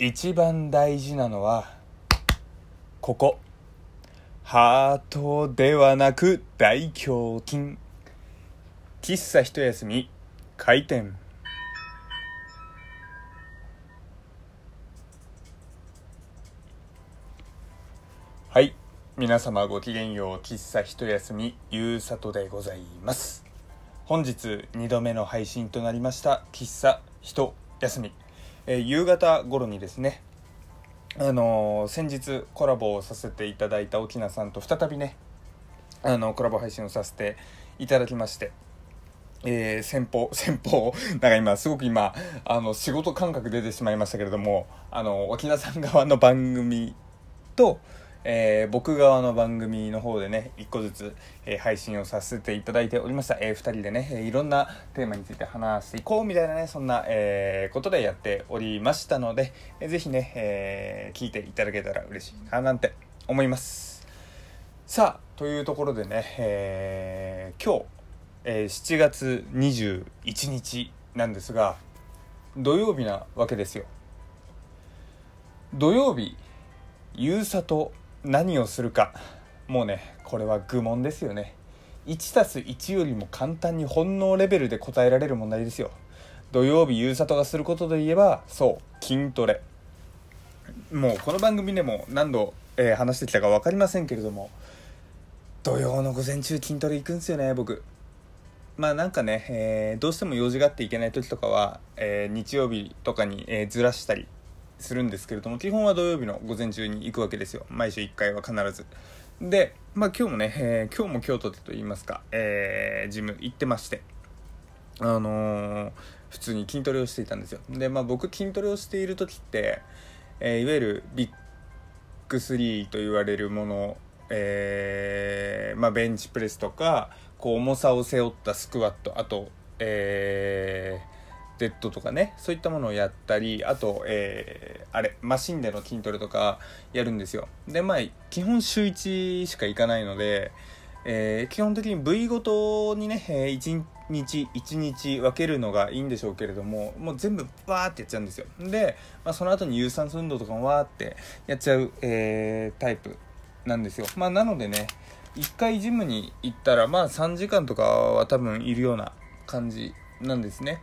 一番大事なのはここ。ハートではなく大胸筋。喫茶一休み。開店。はい。皆様ごきげんよう。喫茶一休み。ゆうさとでございます。本日2度目の配信となりました。喫茶一休み、え夕方頃にですねあの先日コラボをさせていただいた沖縄さんと再びねあのコラボ配信をさせていただきましてえー先方、先方、なんか今、すごく今、あの、仕事感覚出てしまいましたけれども、あの、沖縄さん側の番組と、えー僕側の番組の方でね、一個ずつ、えー配信をさせていただいておりました。えー人でね、えーいろんなテーマについて話していこうみたいなね、そんな、えーことでやっておりましたので、えーぜひね、えー聞いていただけたら嬉しいな、なんて思います。さあ、というところでね、えー今日、えー7月21日なんですが土曜日なわけですよ土曜日夕里何をするか。もうねこれは愚問ですよね。1+1 よりも簡単に本能レベルで答えられる問題ですよ。土曜日夕里がすることといえばそう筋トレ。もうこの番組でも何度、えー話してきたか分かりませんけれども土曜の午前中筋トレ行くんですよね僕。まあなんかね、えーどうしても用事があって行けない時とかは、えー日曜日とかに、えずらしたりするんですけれども基本は土曜日の午前中に行くわけですよ。毎週1回は必ず。でまあ今日もね、えー今日も京都でと言いますか、えージム行ってましてあのー普通に筋トレをしていたんですよ。でまあ僕筋トレをしている時って、えいわゆるビッグ3と言われるもの、えまあ、ベンチプレスとかこう重さを背負ったスクワットあと、えーデッドとかねそういったものをやったりあと、えーあれマシンでの筋トレとかやるんですよ。でまあ基本週1しか行かないので、えー基本的に部位ごとにね、え1日1日分けるのがいいんでしょうけれどももう全部バーってやっちゃうんですよ。で、まあ、その後に有酸素運動とかもわーってやっちゃう、えータイプなんですよ。まあなのでね1回ジムに行ったらまあ3時間とかは多分いるような感じなんですね。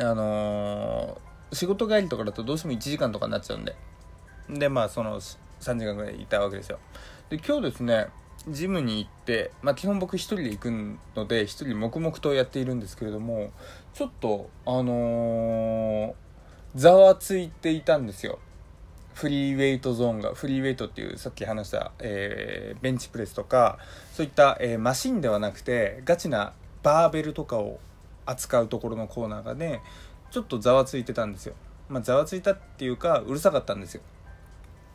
あのー仕事帰りとかだとどうしても1時間とかになっちゃうんで。でまあその3時間ぐらいいたわけですよ。で今日ですねジムに行って、まあ、基本僕一人で行くので一人黙々とやっているんですけれどもちょっとあのーざわついていたんですよ。フリーウェイトゾーンがフリーウェイトっていうさっき話した、えーベンチプレスとかそういった、えーマシンではなくてガチなバーベルとかを扱うところのコーナーがねちょっとざわついてたんですよ。まあざわついたっていうかうるさかったんですよ。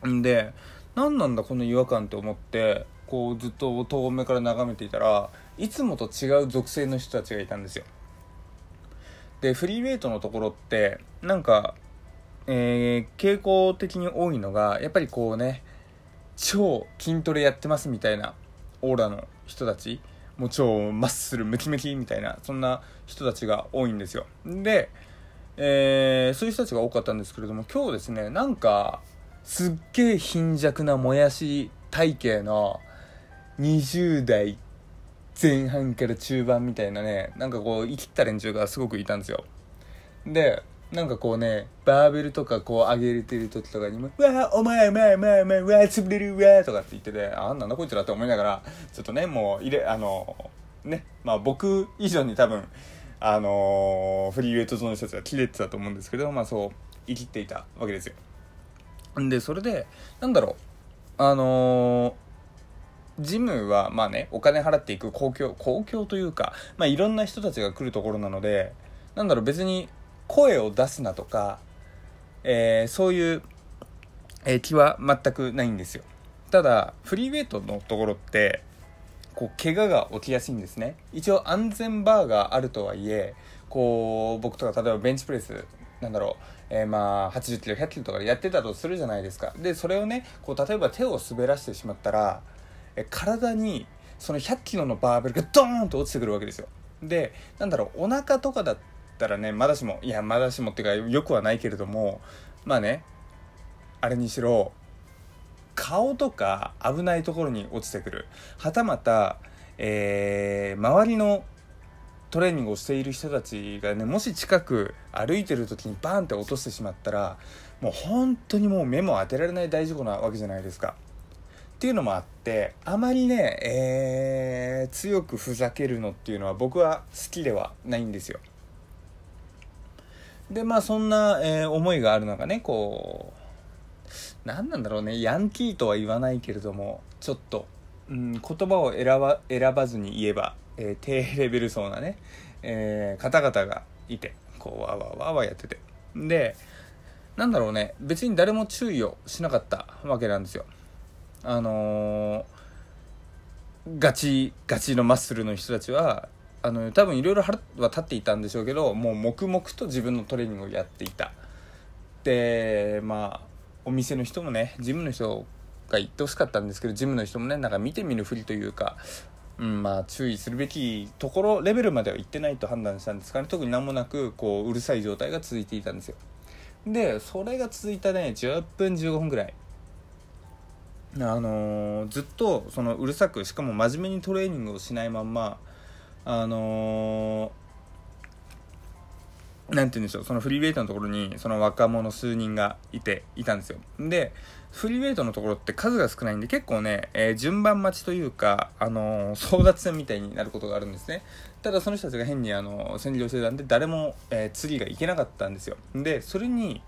んで何なんだこの違和感って思ってこうずっと遠目から眺めていたらいつもと違う属性の人たちがいたんですよ。でフリーウェイトのところってなんか、えー傾向的に多いのがやっぱりこうね超筋トレやってますみたいなオーラの人たち。もう超マッスルムキムキみたいなそんな人たちが多いんですよ。で、えーそういう人たちが多かったんですけれども今日ですねなんかすっげえ貧弱なもやし体型の20代前半から中盤みたいなねなんかこう生きった連中がすごくいたんですよ。でなんかこうねバーベルとかこう上げれてる時とかにも「うわお前お前お前お前うわ潰れるうわ」とかって言ってて「あなんだこいつら」って思いながらちょっとねもう入れあのねまあ僕以上に多分あのフリーウェイトゾーンの人たちは切れてたと思うんですけどまあそう生きていたわけですよ。んでそれでなんだろうあのジムはまあねお金払っていく公共公共というか、まあ、いろんな人たちが来るところなのでなんだろう別に声を出すなとか、えーそういう、えー気は全くないんですよ。ただフリーウェイトのところってこう怪我が起きやすいんですね。一応安全バーがあるとはいえこう僕とか例えばベンチプレスなんだろう、えーまあ80キロ100キロとかでやってたとするじゃないですか。でそれをねこう例えば手を滑らしてしまったらえ体にその100キロのバーベルがドーンと落ちてくるわけですよ。でなんだろうお腹とかだったらねまだしもいやまだしもっていうかよくはないけれどもまあねあれにしろ顔とか危ないところに落ちてくるはたまた、えー、周りのトレーニングをしている人たちがねもし近く歩いてる時にバーンって落としてしまったらもう本当にもう目も当てられない大事故なわけじゃないですか。っていうのもあってあまりね、えー、強くふざけるのっていうのは僕は好きではないんですよ。でまあそんな、えー、思いがあるのがねこう何なんだろうねヤンキーとは言わないけれどもちょっと、うん、言葉を選ば選ばずに言えば、えー、低レベル層なね、えー、方々がいてこうわわわわやってて。でなんだろうね別に誰も注意をしなかったわけなんですよ。あのー、ガチガチのマッスルの人たちはあの多分いろいろは立っていたんでしょうけどもう黙々と自分のトレーニングをやっていた。でまあお店の人もねジムの人が言ってほしかったんですけどジムの人もねなんか見てみるふりというか、うんまあ、注意するべきところレベルまでは行ってないと判断したんですかね。特に何もなくこううるさい状態が続いていたんですよ。でそれが続いたね10分15分ぐらい。あのー、ずっとそのうるさくしかも真面目にトレーニングをしないまんまあのー、なんて言うんでしょうそのフリーウェイトのところにその若者数人がいていたんですよでフリーウェイトのところって数が少ないんで結構ね、えー、順番待ちというか、あのー、争奪戦みたいになることがあるんですね。ただその人たちが変にあの占領してたんで誰も、えー、次が行けなかったんですよ。でそれに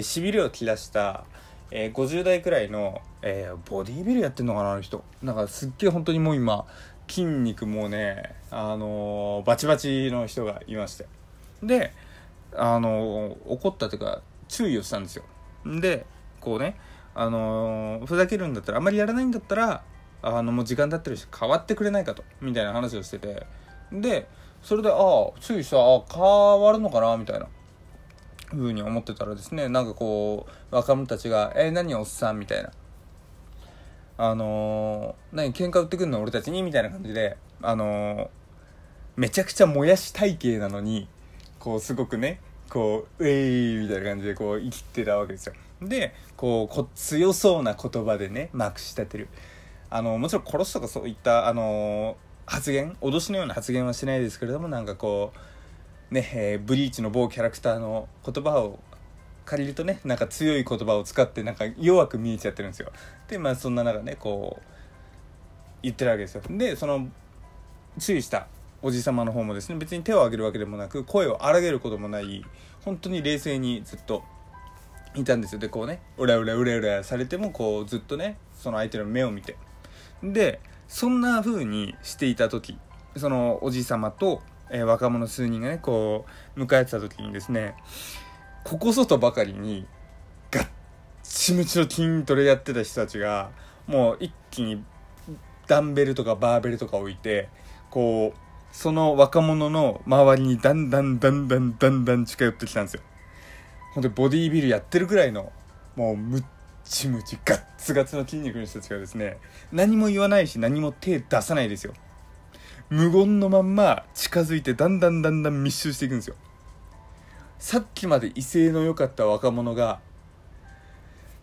しび、れを切らしたえー、50代くらいの、えー、ボディービルやってんのかなあの人。なんかすっげえ本当にもう今筋肉もねあのー、バチバチの人がいまして。であの怒ったというか注意をしたんですよ。でこうねあのふざけるんだったらあんまりやらないんだったらあのもう時間経ってるし変わってくれないかとみたいな話をしてて。でそれでああ注意したあ変わるのかなみたいな。ふうに思ってたらですねなんかこう若者たちが「えー、何おっさん」みたいな「あのー、何喧嘩売ってくんの俺たちに」みたいな感じであの、めちゃくちゃもやし体型なのにこうすごくねこう「うえい」みたいな感じでこう生きてたわけですよ。でこうこ強そうな言葉でねまくし立てる。あのもちろん殺すとかそういったあの発言脅しのような発言はしないですけれどもなんかこうね、えー、ブリーチの某キャラクターの言葉を借りるとねなんか強い言葉を使ってなんか弱く見えちゃってるんですよ。でまあそんな中ねこう言ってるわけですよ。でその注意したおじ様の方もですね別に手を挙げるわけでもなく声を荒げることもない本当に冷静にずっといたんですよ。でこうねうらうらうらうらされてもこうずっとねその相手の目を見て。でそんな風にしていた時そのおじ様とえー、若者数人がねこう迎えてた時にですねここぞとばかりにガッチムチの筋トレやってた人たちがもう一気にダンベルとかバーベルとか置いてこうその若者の周りにだんだんだんだんだんだん近寄ってきたんですよ。ほんでボディービルやってるぐらいのもうムッチムチガッツガツの筋肉の人たちがですね何も言わないし何も手出さないですよ。無言のまんま近づいてだんだんだんだん密集していくんですよ。さっきまで威勢の良かった若者が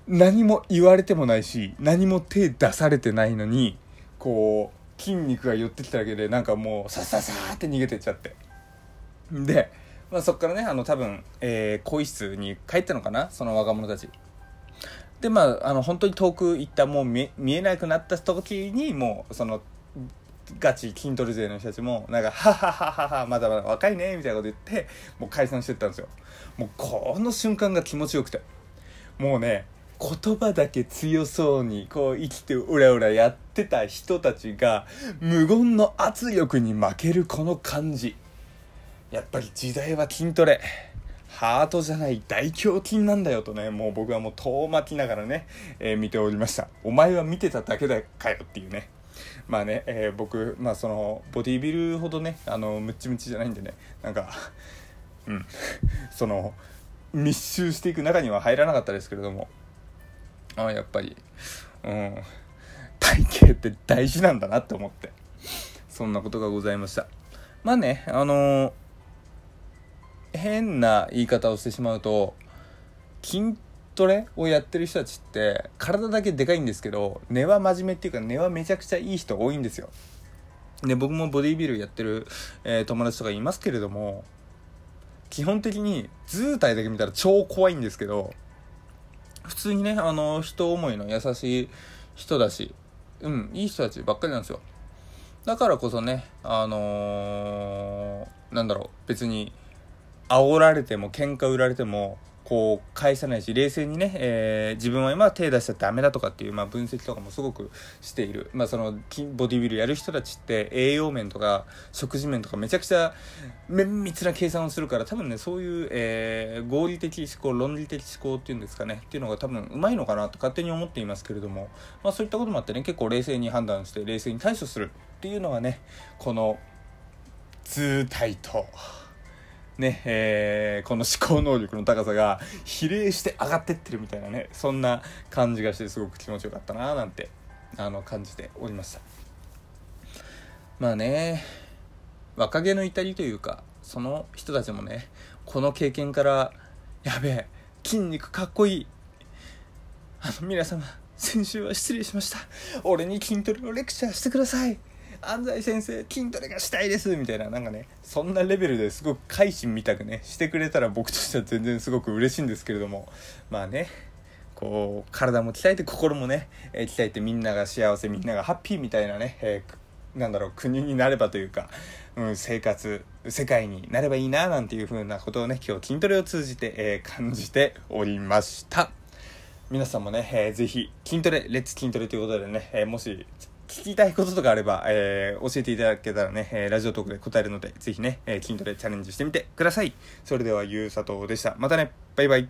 何も言われてもないし何も手出されてないのにこう筋肉が寄ってきただけでなんかもうさささって逃げてっちゃって。で、まあ、そっからねあの多分、えー、更衣室に帰ったのかなその若者たち。でまああの本当に遠く行ったもう見えなくなった時にもうそのガチ筋トレ勢の人たちもなんか「はははははまだまだ若いね」みたいなこと言ってもう解散してったんですよ。もうこの瞬間が気持ちよくて。もうね言葉だけ強そうにこう生きてうらうらやってた人たちが無言の圧力に負けるこの感じ。やっぱり時代は筋トレ。ハートじゃない大胸筋なんだよとねもう僕はもう遠巻きながらね、えー、見ておりました。お前は見てただけだかよっていうね。まあね、えー、僕、まあその、ボディビルほどね、あの、ムッチムチじゃないんでね、なんか、うん、その、密集していく中には入らなかったですけれども、あやっぱり、うん、体型って大事なんだなって思って、そんなことがございました。まあね、あのー、変な言い方をしてしまうと、筋トレをやってる人たちって体だけでかいんですけど根は真面目っていうか根はめちゃくちゃいい人多いんですよ。で僕もボディビルやってる、えー、友達とかいますけれども基本的に図体だけ見たら超怖いんですけど普通にねあの人思いの優しい人だしうんいい人たちばっかりなんですよ。だからこそねあのー、なんだろう別に煽られても喧嘩売られてもこう返さないし冷静にね、えー、自分は今手出しちゃダメだとかっていう、まあ、分析とかもすごくしている、まあ、そのボディビルやる人たちって栄養面とか食事面とかめちゃくちゃ綿密な計算をするから多分ねそういう、えー、合理的思考論理的思考っていうんですかねっていうのが多分うまいのかなと勝手に思っていますけれども、まあ、そういったこともあってね結構冷静に判断して冷静に対処するっていうのがねこの図体と。ね、えー、この思考能力の高さが比例して上がってってるみたいなね、そんな感じがしてすごく気持ちよかったななんて、あの、感じておりました。まあね、若気の至りというか、その人たちもね、この経験から、やべえ、筋肉かっこいい。あの、皆様、先週は失礼しました。俺に筋トレのレクチャーしてください。安西先生筋トレがしたいですみたいななんかねそんなレベルですごく改心みたくねしてくれたら僕としては全然すごく嬉しいんですけれども。まあねこう体も鍛えて心もね、えー、鍛えてみんなが幸せみんながハッピーみたいなね、えー、なんだろう国になればというか、うん、生活世界になればいいななんていう風なことをね今日筋トレを通じて、えー、感じておりました。皆さんもね、えー、ぜひ筋トレレッツ筋トレということでね、え、もし聞きたいこととかあれば、えー、教えていただけたらね、えー、ラジオトークで答えるので、ぜひね、えー、筋トレチャレンジしてみてください。それでは、ゆうさとでした。またね、バイバイ。